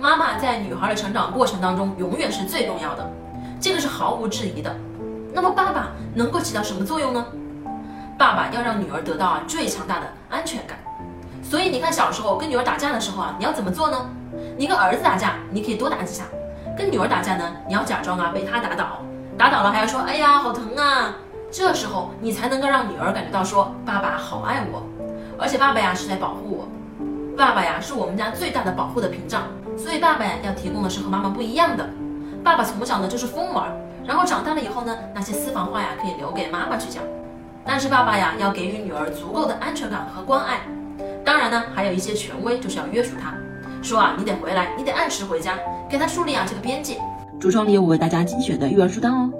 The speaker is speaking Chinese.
妈妈在女孩的成长过程当中永远是最重要的，这个是毫无质疑的。那么爸爸能够起到什么作用呢？爸爸要让女儿得到啊最强大的安全感。所以你看，小时候跟女儿打架的时候啊，你要怎么做呢？你跟儿子打架，你可以多打几下；跟女儿打架呢，你要假装啊被他打倒，打倒了还要说哎呀好疼啊。这时候你才能够让女儿感觉到说爸爸好爱我，而且爸爸呀是在保护我，爸爸呀是我们家最大的保护的屏障。所以爸爸呀要提供的是和妈妈不一样的。爸爸从小呢就是疯玩，然后长大了以后呢，那些私房话呀可以留给妈妈去讲。但是爸爸呀要给予女儿足够的安全感和关爱。当然呢，还有一些权威就是要约束她，说啊你得回来，你得按时回家，给她树立啊这个边界。橱窗里有我为大家精选的育儿书单哦。